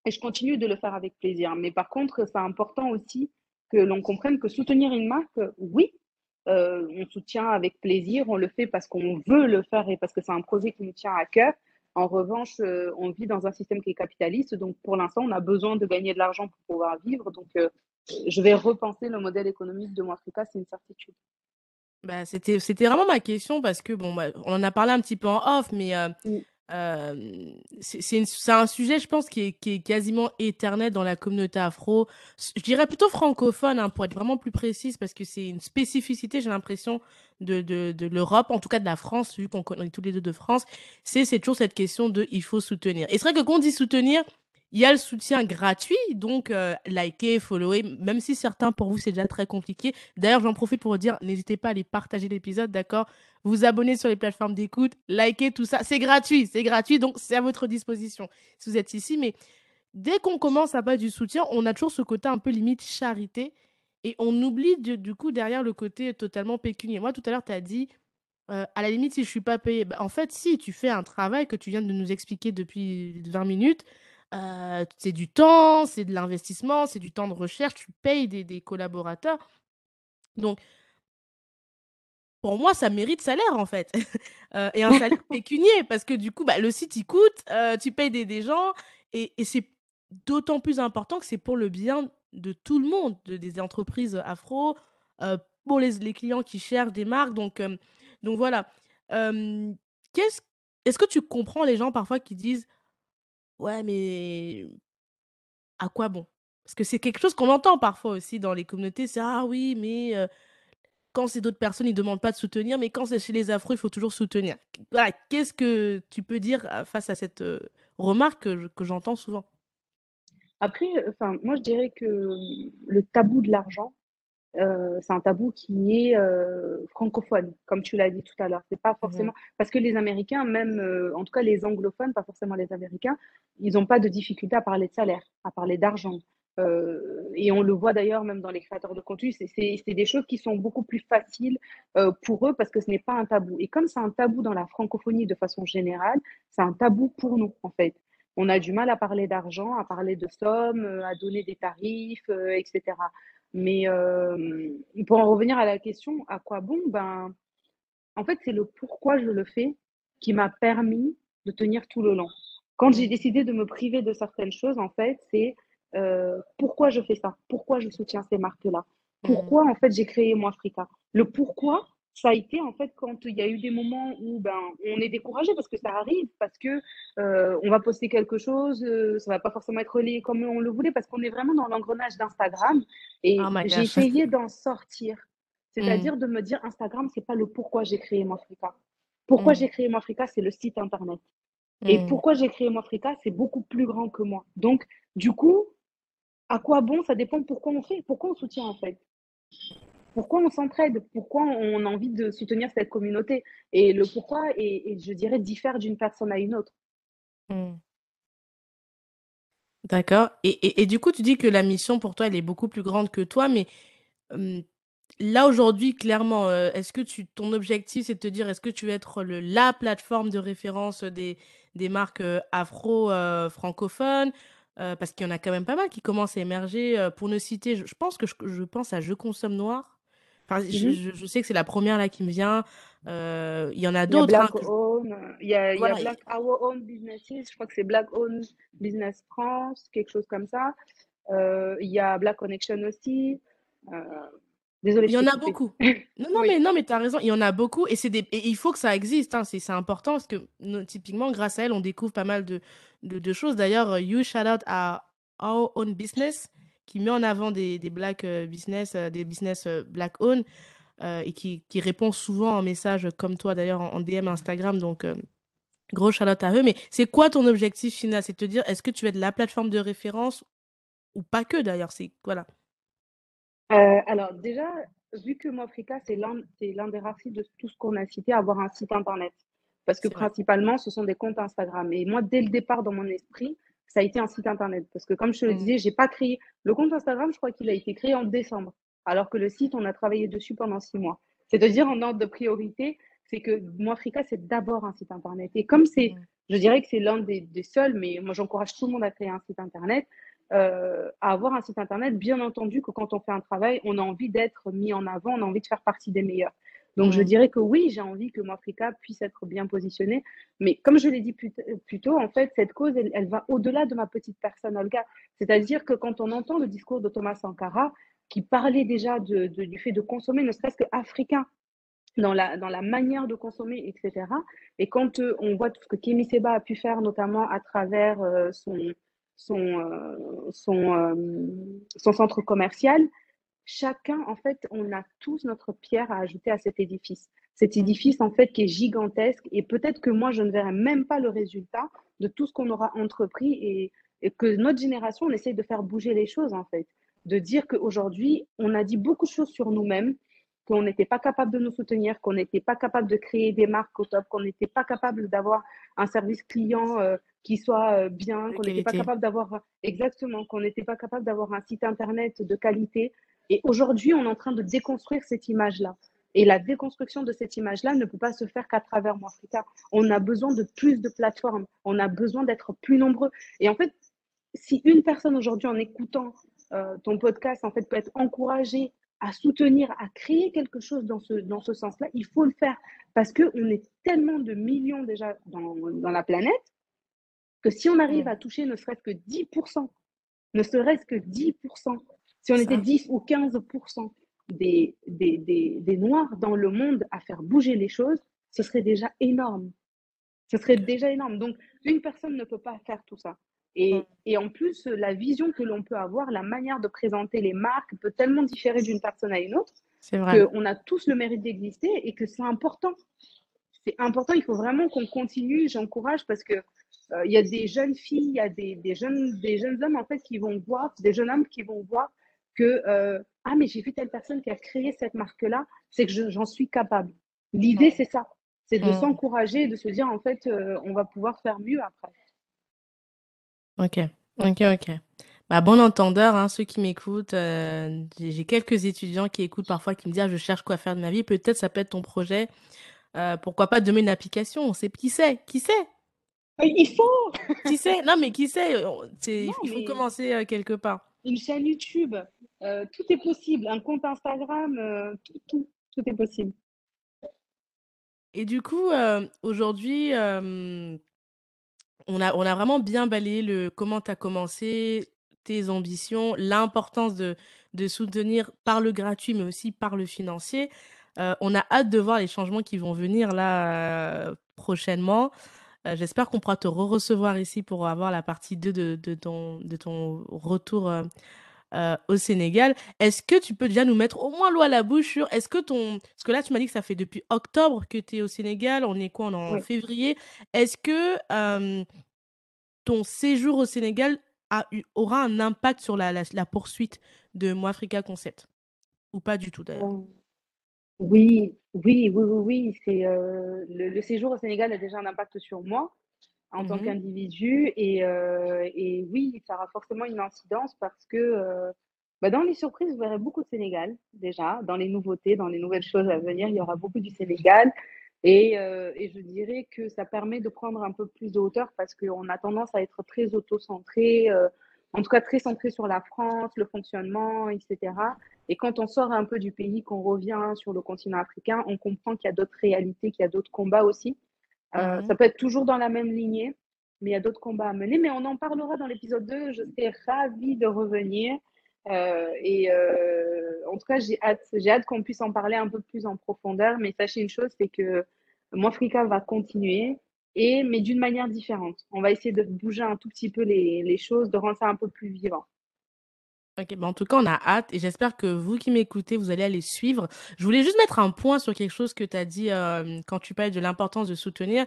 Et je continue de le faire avec plaisir. Mais par contre, c'est important aussi que l'on comprenne que soutenir une marque, oui, on soutient avec plaisir, on le fait parce qu'on veut le faire et parce que c'est un projet qui nous tient à cœur. En revanche, heu, on vit dans un système qui est capitaliste, donc pour l'instant, on a besoin de gagner de l'argent pour pouvoir vivre. Donc, heu, je vais repenser le modèle économique de Moafrica, c'est une certitude. Bah, c'était c'était vraiment ma question parce que bon, bah, on en a parlé un petit peu en off, mais C'est un sujet, je pense, qui est quasiment éternel dans la communauté afro. Je dirais plutôt francophone, hein, pour être vraiment plus précise, parce que c'est une spécificité, j'ai l'impression, de de de l'Europe, en tout cas de la France, vu qu'on con on est tous les 2 de France. C'est toujours cette question de: «Il faut soutenir» et c'est vrai que quand on dit soutenir, il y a le soutien gratuit, donc heu, liker, follower, même si certains, pour vous, c'est déjà très compliqué. D'ailleurs, j'en profite pour vous dire, n'hésitez pas à aller partager l'épisode, d'accord? Vous abonner sur les plateformes d'écoute, liker, tout ça, c'est gratuit, c'est gratuit, donc c'est à votre disposition si vous êtes ici. Mais dès qu'on commence à pas du soutien, on a toujours ce côté un peu limite charité et on oublie du coup derrière le côté totalement pécunier. Moi, tout à l'heure, tu as dit, heu: «À la limite, si je suis pas payé», bah, en fait, si, tu fais un travail que tu viens de nous expliquer depuis 20 minutes, heu, c'est du temps, c'est de l'investissement, c'est du temps de recherche, tu payes des des collaborateurs. Donc pour moi, ça mérite salaire, en fait, heu et un salaire pécunier parce que du coup, bah, le site, il coûte, heu, tu payes des des gens et et c'est d'autant plus important que c'est pour le bien de tout le monde, de des entreprises afro, pour les les clients qui cherchent des marques donc donc voilà. Est-ce que tu comprends les gens parfois qui disent: «Ouais, mais à quoi bon?» parce que c'est quelque chose qu'on entend parfois aussi dans les communautés, c'est: «Ah oui, mais heu» Quand c'est d'autres personnes, ils demandent pas de soutenir, mais quand c'est chez les afro, il faut toujours soutenir. Qu'est-ce que tu peux dire, face à cette, remarque que je que j'entends souvent? Après, moi, je dirais que, mmh, le tabou de l'argent, Heu, c'est un tabou qui est, heu, francophone, comme tu l'as dit tout à l'heure. C'est pas Mmh forcément parce que les Américains, même, heu, en tout cas les anglophones, pas forcément les Américains, ils ont pas de difficulté à parler de salaire, à parler d'argent. Et on le voit d'ailleurs même dans les créateurs de contenu, c'est des choses qui sont beaucoup plus faciles, pour eux parce que ce n'est pas un tabou et comme c'est un tabou dans la francophonie de façon générale, c'est un tabou pour nous, en fait. On a du mal à parler d'argent, à parler de sommes, à donner des tarifs, heu et cetera. Mais hem, pour en revenir à la question, à quoi bon? Ben, en fait, c'est le pourquoi je le fais qui m'a permis de tenir tout le long. Quand j'ai décidé de me priver de certaines choses, en fait, c'est, heu, pourquoi je fais ça? Pourquoi je soutiens ces marques-là? Mmh. Pourquoi, en fait, j'ai créé Moafrica? Le pourquoi, ça a été, en fait, quand il y a eu des moments où, ben, on est découragé parce que ça arrive, parce que, heu, on va poster quelque chose, heu, ça va pas forcément être relayé comme on le voulait parce qu'on est vraiment dans l'engrenage d'Instagram Oh et my j'ai essayé d'en sortir. Mmh. C'est-à-dire de me dire: «Instagram, c'est pas le pourquoi j'ai créé Moafrica». Pourquoi Mmh. j'ai créé Moafrica? C'est le site internet. Et Mmh. pourquoi j'ai créé Moafrica? C'est beaucoup plus grand que moi. Donc, du coup, à quoi bon? Ça dépend pourquoi on fait, pourquoi on soutient en fait. Pourquoi on s'entraide? Pourquoi on a envie de soutenir cette communauté? Et le pourquoi et je dirais diffère d'une personne à une autre. Mmh. D'accord et du coup, tu dis que la mission pour toi, elle est beaucoup plus grande que toi, mais, là aujourd'hui clairement, heu, est-ce que ton objectif, c'est de te dire: «Est-ce que tu veux être le la plateforme de référence, des marques, heu, afro, heu, francophones?» heu, parce qu'il y en a quand même pas mal qui commencent à émerger, pour ne citer, je pense que je pense à Je consomme noir. Enfin, Mmh je je je sais que c'est la première là qui me vient, heu, il y en a Il y a d'autres, hein, Black heu, il y a il y a voilà et Black Our Own Businesses, je crois que c'est Black Own Business France, quelque chose comme ça. Heu, il y a Black Connection aussi. Heu, désolée, Il y en a beaucoup. Non, non, Oui. mais non, mais tu as raison, il y en a beaucoup et des et il faut que ça existe, hein, c'est important parce que nous, typiquement, grâce à elles, on découvre pas mal de de de choses. D'ailleurs, heu, huge shout out à Our Own Business qui met en avant des des black, heu, business, heu, des business, heu, black owned, et qui qui répond souvent en message, comme toi d'ailleurs en en DM Instagram donc gros out à eux. Mais c'est quoi ton objectif final? C'est de te dire: «Est-ce que tu veux être la plateforme de référence?» ou pas que d'ailleurs? C'est voilà. Alors déjà, vu que Moafrica, c'est l'un c'est l'un des rares sites de tout ce qu'on a cité avoir un site internet. Parce que vrai. principalement, ce sont des comptes Instagram et moi, dès le départ, dans mon esprit, ça a été un site internet. Parce que comme je te le Mmh. disais, j'ai pas créé le compte Instagram, je crois qu'il a été créé en décembre, alors que le site, on a travaillé dessus pendant 6 mois. C'est-à-dire en ordre de priorité, c'est que Moafrica, c'est d'abord un site internet et comme c'est Mmh. je dirais que c'est l'un des des seuls, mais moi j'encourage tout le monde à créer un site internet, heu, à avoir un site internet. Bien entendu que quand on fait un travail, on a envie d'être mis en avant, on a envie de faire partie des meilleurs. Donc je Mmh. dirais que oui, j'ai envie que Moafrica puisse être bien positionné, mais comme je l'ai dit plus plus tôt, en fait, cette cause, elle elle va au-delà de ma petite personne Olga. C'est-à-dire que quand on entend le discours de Thomas Sankara, qui parlait déjà de de du fait de consommer, ne serait-ce qu'africain, dans la dans la manière de consommer et cetera et quand, heu, on voit tout ce que Kémy Séba a pu faire, notamment à travers, heu, son son, heu, son, hem, son centre commercial, chacun, en fait, on a tous notre pierre à ajouter à cet édifice. Cet Mmh. édifice, en fait, qui est gigantesque et peut-être que moi, je ne verrai même pas le résultat de tout ce qu'on aura entrepris et et que notre génération, on essaye de faire bouger les choses, en fait. De dire qu'aujourd'hui, on a dit beaucoup de choses sur nous-mêmes, qu'on n'était pas capable de nous soutenir, qu'on n'était pas capable de créer des marques au top, qu'on n'était pas capable d'avoir un service client, heu, qui soit, heu, bien, qu'on n'était pas capable d'avoir exactement, qu'on n'était pas capable d'avoir un site internet de qualité et aujourd'hui, on est en train de déconstruire cette image-là. Et la déconstruction de cette image-là ne peut pas se faire qu'à travers Moafrica. On a besoin de plus de plateformes, on a besoin d'être plus nombreux. Et en fait, si une personne aujourd'hui, en écoutant, heu, ton podcast, en fait, peut être encouragée à soutenir, à créer quelque chose dans ce dans ce sens-là, il faut le faire. Parce qu'on est tellement de millions déjà dans dans la planète que si on arrive à toucher ne serait-ce que 10% ne serait-ce que 10 si on était Ça 10 ou 15 des des des des noirs dans le monde à faire bouger les choses, ce serait déjà énorme. Ce serait déjà énorme. Donc, une personne ne peut pas faire tout ça. Et, et en plus, la vision que l'on peut avoir, la manière de présenter les marques peut tellement différer d'une personne à une autre qu'on a tous le mérite d'exister et que c'est important. C'est important, il faut vraiment qu'on continue, j'encourage parce que euh, il y a des jeunes filles, il y a des, des, jeunes, des jeunes hommes en fait qui vont voir, des jeunes hommes qui vont voir que euh, ah mais j'ai vu telle personne qui a créé cette marque-là, c'est que je- j'en suis capable. L'idée c'est ça, c'est de Mmh. s'encourager et de se dire en fait euh, on va pouvoir faire mieux après. OK. OK, OK. Bah, bon entendeur, hein, ceux qui m'écoutent, heu, j'ai quelques étudiants qui écoutent parfois qui me disent: «Ah, je cherche quoi faire de ma vie». Peut-être ça peut être ton projet, pourquoi pas demain une application? On sait qui sait? Qui sait? Euh, Il faut Qui sait? Non, mais qui sait? Non il faut mais commencer, quelque part. Une chaîne YouTube, euh, tout est possible, un compte Instagram, euh, tout, tout, tout est possible. Et du coup, heu, aujourd'hui, on a on a vraiment bien balayé le comment tu as commencé, tes ambitions, l'importance de de soutenir par le gratuit, mais aussi par le financier. On a hâte de voir les changements qui vont venir là, prochainement. Heu, j'espère qu'on pourra te re-recevoir ici pour avoir la partie 2 de de ton de ton retour, heu euh, au Sénégal. Est-ce que tu peux déjà nous mettre au moins l'eau à la bouche sur est-ce que ton. Parce que là, tu m'as dit que ça fait depuis octobre que tu es au Sénégal. On est quoi? On est en Oui. février. Est-ce que euh, ton séjour au Sénégal a eu, aura un impact sur la, la, la poursuite de Moi Africa Concept? Ou pas du tout d'ailleurs? Oui, oui, oui, oui, oui, c'est euh, le, le séjour au Sénégal a déjà un impact sur moi en tant Mhm, qu'individu et, euh, et oui, ça aura forcément une incidence parce que euh, bah, dans les surprises, vous verrez beaucoup de Sénégal déjà, dans les nouveautés, dans les nouvelles choses à venir, il y aura beaucoup du Sénégal et, euh, et je dirais que ça permet de prendre un peu plus de hauteur parce qu'on a tendance à être très auto-centré, euh, en tout cas très centré sur la France, le fonctionnement, etc. Et quand on sort un peu du pays, qu'on revient sur le continent africain, on comprend qu'il y a d'autres réalités, qu'il y a d'autres combats aussi. Euh, mhm. ça peut être toujours dans la même lignée, mais il y a d'autres combats à mener. Mais on en parlera dans l'épisode 2. Je serai ravie de revenir. Euh, et euh, en tout cas, j'ai hâte, j'ai hâte qu'on puisse en parler un peu plus en profondeur. Mais sachez une chose, c'est que Moifrika va continuer, et, mais d'une manière différente. On va essayer de bouger un tout petit peu les, les choses, de rendre ça un peu plus vivant. Ok, bah en tout cas, on a hâte et j'espère que vous qui m'écoutez, vous allez aller suivre. Je voulais juste mettre un point sur quelque chose que tu as dit quand tu parlais de l'importance de soutenir.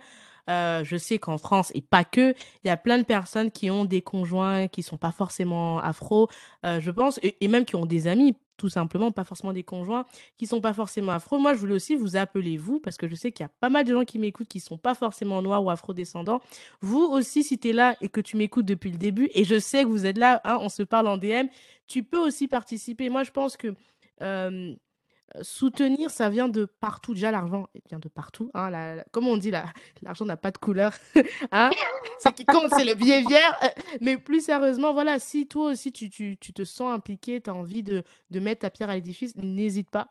Euh, je sais qu'en France, et pas que, il y a plein de personnes qui ont des conjoints qui sont pas forcément afro, euh, je pense, et, même qui ont des amis, tout simplement, pas forcément des conjoints, qui sont pas forcément afro. Moi, je voulais aussi vous appeler, vous, parce que je sais qu'il y a pas mal de gens qui m'écoutent qui sont pas forcément noirs ou afro-descendants. Vous aussi, si tu es là et que tu m'écoutes depuis le début, et je sais que vous êtes là, hein, on se parle en DM, tu peux aussi participer. Moi, je pense que euh, soutenir, ça vient de partout. Déjà, l'argent vient de partout. Hein, comme on dit, la- l'argent n'a pas de couleur. hein. Ce qui compte, c'est le billet vert. Euh, Mais plus sérieusement, voilà, si toi aussi, tu, tu, tu te sens impliqué, tu as envie de, de mettre ta pierre à l'édifice, n'hésite pas.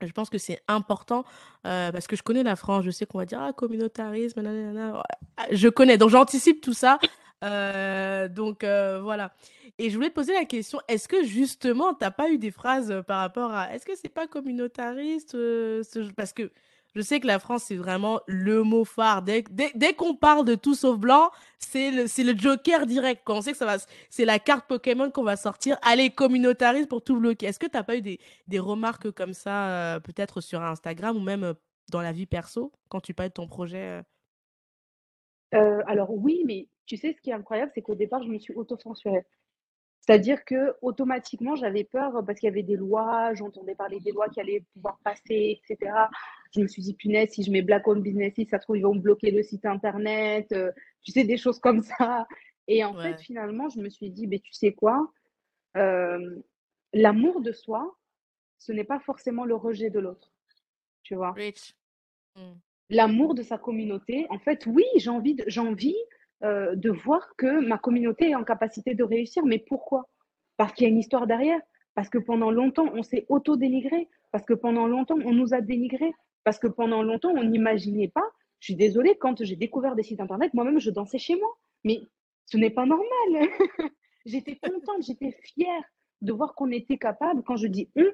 Je pense que c'est important parce que je connais la France, je sais qu'on va dire ah, communautarisme, nanana. Ah, Je connais, donc j'anticipe tout ça. Euh, donc euh, voilà. Et je voulais te poser la question, est-ce que justement, t'as pas eu des phrases euh, par rapport à est-ce que c'est pas communautariste ce- Parce que je sais que la France, c'est vraiment le mot phare. Dès, dès, qu'on parle de tout sauf blanc, c'est le, le Joker direct. Quand on sait que ça va, c'est la carte Pokémon qu'on va sortir. Allez, communautariste pour tout bloquer. Est-ce que t'as pas eu des, des remarques comme ça, peut-être sur Instagram ou même dans la vie perso, quand tu parles de ton projet Euh, alors oui, mais tu sais, ce qui est incroyable, c'est qu'au départ, je me suis auto-censurée. C'est-à-dire que automatiquement, j'avais peur parce qu'il y avait des lois, j'entendais parler des lois qui allaient pouvoir passer, etc. Je me suis dit, punaise, si je mets Black Owned Business, ça se trouve, ils vont me bloquer le site internet, euh, tu sais, des choses comme ça. Et en fait, finalement, je me suis dit, mais tu sais quoi, euh, l'amour de soi, ce n'est pas forcément le rejet de l'autre, tu vois. Rich. Mm. L'amour de sa communauté, en fait, oui, j'ai envie de, j'ai envie euh, de voir que ma communauté est en capacité de réussir. Mais pourquoi? Parce qu'il y a une histoire derrière. Parce que pendant longtemps, on s'est auto-dénigré. Parce que pendant longtemps, on nous a dénigrés. Parce que pendant longtemps, on n'imaginait pas. Je suis désolée, quand j'ai découvert des sites internet, moi-même, je dansais chez moi. Mais ce n'est pas normal. j'étais contente, j'étais fière de voir qu'on était capable. Quand je dis on,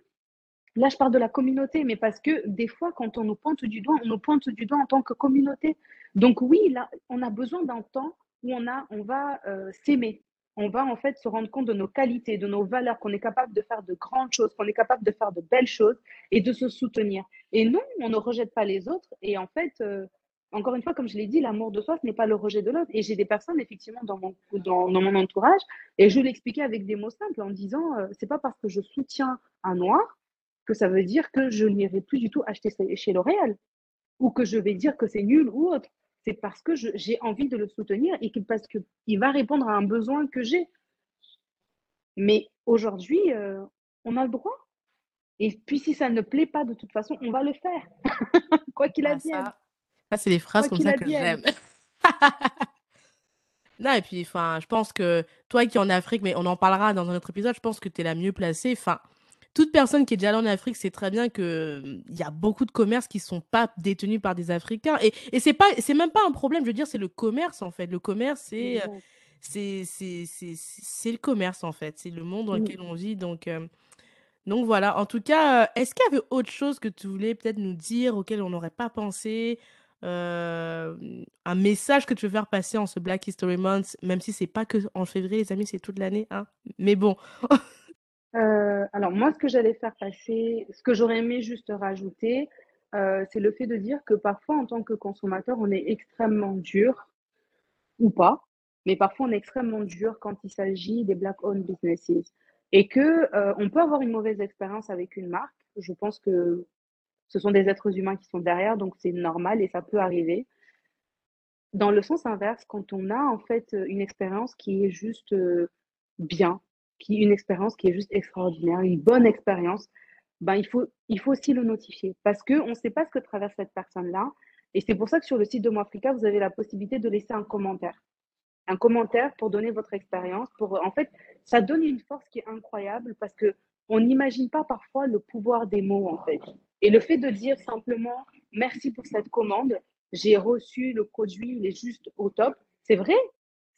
Là, je parle de la communauté, mais parce que des fois, quand on nous pointe du doigt, on nous pointe du doigt en tant que communauté. Donc oui, là, on a besoin d'un temps où on, a, on va euh, s'aimer. On va en fait se rendre compte de nos qualités, de nos valeurs, qu'on est capable de faire de grandes choses, qu'on est capable de faire de belles choses et de se soutenir. Et non, on ne rejette pas les autres. Et en fait, euh, encore une fois, comme je l'ai dit, l'amour de soi, ce n'est pas le rejet de l'autre. Et j'ai des personnes, effectivement, dans mon, dans, mon entourage, et je l'expliquais avec des mots simples en disant, euh, c'est pas parce que je soutiens un noir que ça veut dire que je n'irai plus du tout acheter chez L'Oréal ou que je vais dire que c'est nul ou autre. C'est parce que j'ai envie de le soutenir et que, parce qu'il va répondre à un besoin que j'ai. Mais aujourd'hui, euh, on a le droit. Et puis si ça ne plaît pas de toute façon, on va le faire. Quoi qu'il Ah, advienne. ça, ça c'est des phrases Quoi comme ça que j'aime. Non, et puis, enfin, je pense que toi qui es en Afrique, mais on en parlera dans un autre épisode, je pense que tu es la mieux placée. Enfin, toute personne qui est déjà allée en Afrique sait très bien que il y a beaucoup de commerces qui sont pas détenus par des Africains. Et, et c'est pas, c'est même pas un problème, je veux dire, c'est le commerce, en fait. Le commerce, c'est, c'est, c'est, le commerce, en fait. C'est le monde dans lequel on vit. Donc, euh, donc voilà. En tout cas, euh, est-ce qu'il y avait autre chose que tu voulais peut-être nous dire auquel on n'aurait pas pensé? Euh, un message que tu veux faire passer en ce Black History Month, même si c'est pas que en février, les amis, c'est toute l'année, hein. Mais bon. Euh, alors moi, ce que j'allais faire passer, ce que j'aurais aimé juste rajouter, euh, c'est le fait de dire que parfois, en tant que consommateur, on est extrêmement dur, ou pas, mais parfois on est extrêmement dur quand il s'agit des black-owned businesses. Et que euh, on peut avoir une mauvaise expérience avec une marque. Je pense que ce sont des êtres humains qui sont derrière, donc c'est normal et ça peut arriver. Dans le sens inverse, quand on a en fait une expérience qui est juste bien, qui une expérience qui est juste extraordinaire, une bonne expérience, ben il faut il faut aussi le notifier parce que on ne sait pas ce que traverse cette personne-là. Et c'est pour ça que sur le site de Moafrica, vous avez la possibilité de laisser un commentaire un commentaire pour donner votre expérience. Pour, en fait, ça donne une force qui est incroyable parce que on n'imagine pas parfois le pouvoir des mots, en fait. Et le fait de dire simplement merci pour cette commande, j'ai reçu le produit, il est juste au top, c'est vrai,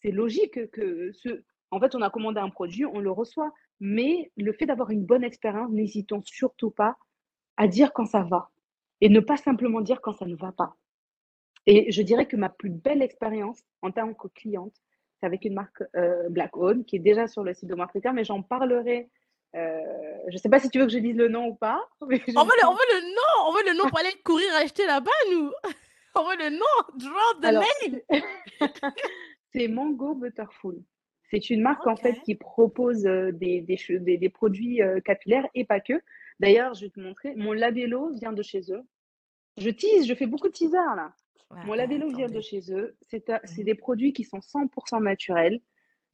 c'est logique que ce. En fait, on a commandé un produit, on le reçoit. Mais le fait d'avoir une bonne expérience, n'hésitons surtout pas à dire quand ça va et ne pas simplement dire quand ça ne va pas. Et je dirais que ma plus belle expérience en tant que cliente, c'est avec une marque euh, Black Owned qui est déjà sur le site de Marketer, mais j'en parlerai. Euh, je ne sais pas si tu veux que je dise le nom ou pas. On, veut le, on, veut le, nom, on veut le nom pour aller courir acheter là-bas, nous. On veut le nom, drop the name. c'est Mango Butterful. C'est une marque en fait qui propose euh, des, des, des, produits capillaires et pas que. D'ailleurs, je vais te montrer, mon labello vient de chez eux. Je tease, je fais beaucoup de teasers là. Mon labello vient de chez eux. C'est mmh. des produits qui sont 100% naturels.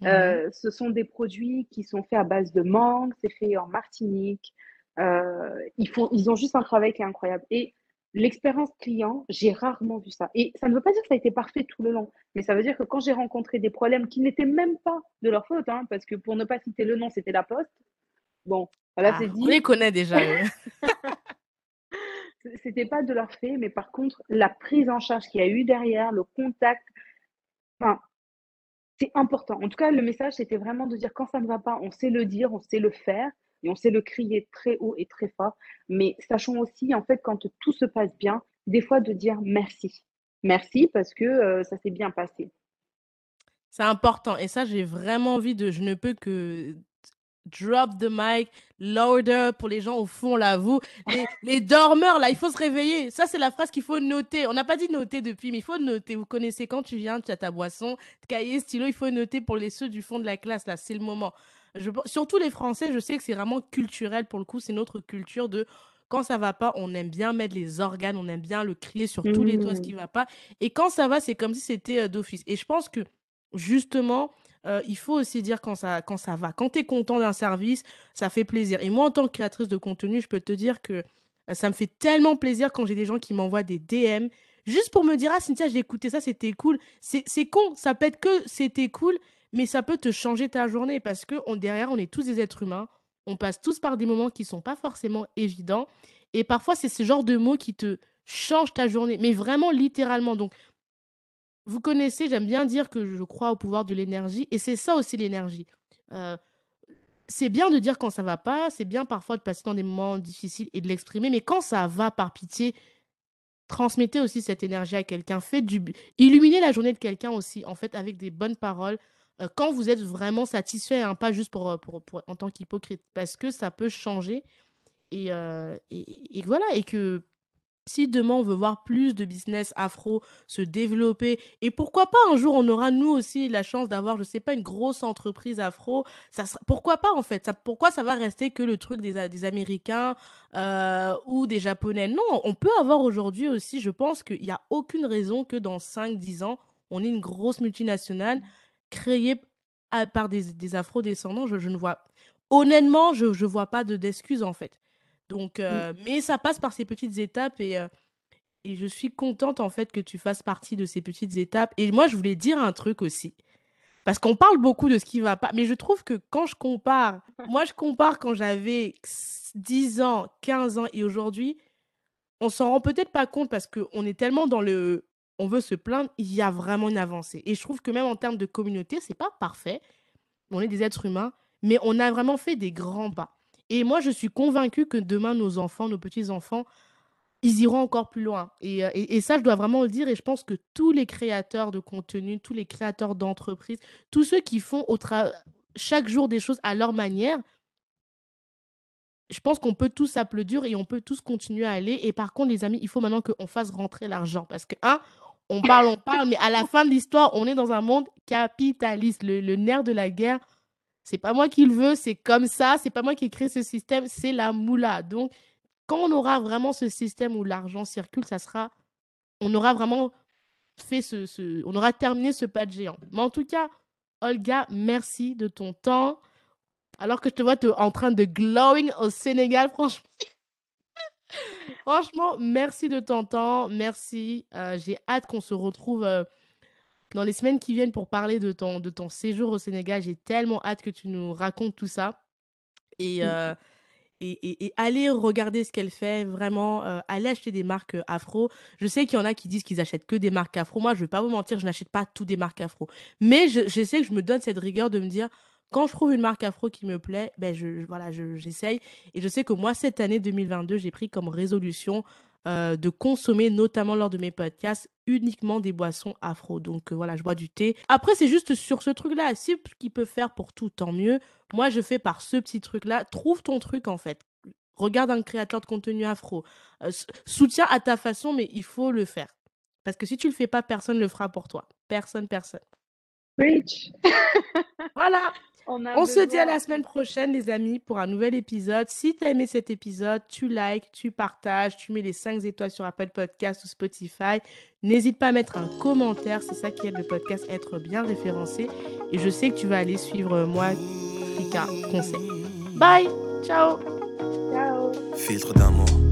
Mmh euh, ce sont des produits qui sont faits à base de mangue, c'est fait en Martinique. Euh, ils, font, ils ont juste un travail qui est incroyable. Et l'expérience client, j'ai rarement vu ça. Et ça ne veut pas dire que ça a été parfait tout le long, mais ça veut dire que quand j'ai rencontré des problèmes qui n'étaient même pas de leur faute, hein, parce que pour ne pas citer le nom, c'était la poste. Bon, voilà, ah, c'est dit. On les connaît déjà. c'était pas de leur fait, mais par contre, la prise en charge qu'il y a eu derrière, le contact, enfin, c'est important. En tout cas, le message, c'était vraiment de dire quand ça ne va pas, on sait le dire, on sait le faire et on sait le crier très haut et très fort. Mais sachons aussi, en fait, quand tout se passe bien, des fois de dire merci. Merci parce que euh, ça s'est bien passé. C'est important. Et ça, j'ai vraiment envie de. Je ne peux que drop the mic, louder pour les gens au fond là, vous, les, dormeurs là, il faut se réveiller. Ça, c'est la phrase qu'il faut noter. On n'a pas dit noter depuis, mais il faut noter. Vous connaissez quand tu viens, tu as ta boisson, cahier, stylo, il faut noter pour les ceux du fond de la classe là, c'est le moment. Je, surtout les Français, je sais que c'est vraiment culturel pour le coup, c'est notre culture de quand ça va pas, on aime bien mettre les organes, on aime bien le crier sur tous les toits ce mmh. qui va pas. Et quand ça va, c'est comme si c'était euh, d'office. Et je pense que justement, euh, il faut aussi dire quand ça, quand ça va. Quand tu es content d'un service, ça fait plaisir. Et moi, en tant que créatrice de contenu, je peux te dire que euh, ça me fait tellement plaisir quand j'ai des gens qui m'envoient des DM juste pour me dire Ah, Cynthia, j'ai écouté ça, c'était cool. C'est con, ça peut être que c'était cool, mais ça peut te changer ta journée parce que derrière, on est tous des êtres humains. On passe tous par des moments qui sont pas forcément évidents. Et parfois, c'est ce genre de mots qui te changent ta journée, mais vraiment littéralement. Donc, vous connaissez, j'aime bien dire que je crois au pouvoir de l'énergie, et c'est ça aussi l'énergie. Euh, c'est bien de dire quand ça va pas, c'est bien parfois de passer dans des moments difficiles et de l'exprimer, mais quand ça va, par pitié, transmettez aussi cette énergie à quelqu'un, faites du illuminez la journée de quelqu'un aussi, en fait, avec des bonnes paroles. Euh, quand vous êtes vraiment satisfait, hein, pas juste pour, pour, pour, en tant qu'hypocrite, parce que ça peut changer. Et, euh, et, et, voilà, et que si demain on veut voir plus de business afro se développer, et pourquoi pas un jour on aura nous aussi la chance d'avoir, je sais pas, une grosse entreprise afro, ça pourquoi pas en fait? Ça, Pourquoi ça va rester que le truc des, des Américains euh, ou des Japonais? Non, on peut avoir aujourd'hui aussi, je pense qu'il n'y a aucune raison que dans 5-10 ans, on ait une grosse multinationale créée par des, des afro-descendants. Je, ne vois, honnêtement, je ne vois pas d'excuses en fait. Donc, mmh. euh, mais ça passe par ces petites étapes et, euh, et je suis contente en fait que tu fasses partie de ces petites étapes. Et moi, je voulais dire un truc aussi. Parce qu'on parle beaucoup de ce qui va pas, mais je trouve que quand je compare, moi je compare quand j'avais 10 ans, 15 ans et aujourd'hui, on s'en rend peut-être pas compte parce qu'on est tellement dans le on veut se plaindre, il y a vraiment une avancée. Et je trouve que même en termes de communauté, c'est pas parfait. On est des êtres humains, mais on a vraiment fait des grands pas. Et moi, je suis convaincue que demain, nos enfants, nos petits-enfants, ils iront encore plus loin. Euh, et, et, ça, je dois vraiment le dire. Et je pense que tous les créateurs de contenu, tous les créateurs d'entreprises, tous ceux qui font au chaque jour des choses à leur manière, je pense qu'on peut tous applaudir et on peut tous continuer à aller. Et par contre, les amis, il faut maintenant qu'on fasse rentrer l'argent. Parce que, un, on parle, on parle, mais à la fin de l'histoire, on est dans un monde capitaliste. Le, le nerf de la guerre, c'est pas moi qui le veux, c'est comme ça. C'est pas moi qui ai créé ce système, c'est la moula. Donc, quand on aura vraiment ce système où l'argent circule, ça sera. On aura vraiment fait ce, ce. On aura terminé ce pas de géant. Mais en tout cas, Olga, merci de ton temps. Alors que je te vois en train de glowing au Sénégal, franchement. franchement, merci de ton temps. Merci. Euh, j'ai hâte qu'on se retrouve euh, dans les semaines qui viennent pour parler de ton, de ton séjour au Sénégal. J'ai tellement hâte que tu nous racontes tout ça. Et, euh, et, et, allez regarder ce qu'elle fait, vraiment, allez acheter des marques afro. Je sais qu'il y en a qui disent qu'ils achètent que des marques afro. Moi, je ne vais pas vous mentir, je n'achète pas tout des marques afro. Mais je, je, sais que je me donne cette rigueur de me dire, quand je trouve une marque afro qui me plaît, ben je, voilà, j'essaye. et je sais que moi, cette année 2022, j'ai pris comme résolution euh, de consommer, notamment lors de mes podcasts, uniquement des boissons afro. Donc euh, voilà, je bois du thé. Après, c'est juste sur ce truc-là. Si ce qu'il peut faire pour tout, tant mieux. Moi, je fais par ce petit truc-là. Trouve ton truc, en fait. Regarde un créateur de contenu afro. Euh, soutiens à ta façon, mais il faut le faire. Parce que si tu le fais pas, personne ne le fera pour toi. Personne, personne. Rich. voilà. On, se dit à la semaine prochaine, les amis, pour un nouvel épisode. Si tu as aimé cet épisode, tu likes, tu partages, tu mets les 5 étoiles sur Apple Podcast ou Spotify. N'hésite pas à mettre un commentaire, c'est ça qui aide le podcast à être bien référencé. Et je sais que tu vas aller suivre moi, Rika Conseil. Bye, ciao. Ciao. Filtre d'amour.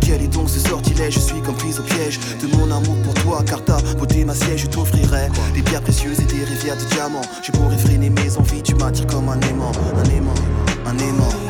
Quel est donc ce sortilège? Je suis comme prise au piège de mon amour pour toi, car ta beauté ma siège, je t'offrirai des pierres précieuses et des rivières de diamants. Je pourrais freiner mes envies, tu m'attires comme un aimant, un aimant, un aimant.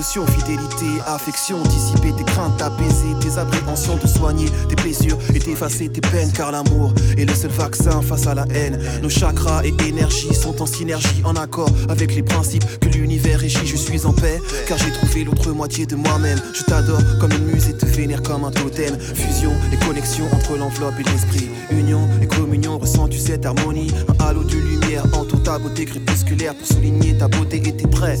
fidélité, affection, dissiper tes craintes, apaiser tes appréhensions, te soigner tes blessures et t'effacer tes peines, car l'amour est le seul vaccin face à la haine. Nos chakras et énergies sont en synergie, en accord avec les principes que l'univers régit. Je suis en paix, car j'ai trouvé l'autre moitié de moi-même. Je t'adore comme une muse et te vénère comme un totem. Fusion et connexion entre l'enveloppe et l'esprit. Union et communion, ressens-tu cette harmonie? Un halo de lumière entoure ta beauté crépusculaire pour souligner ta beauté et tes traits.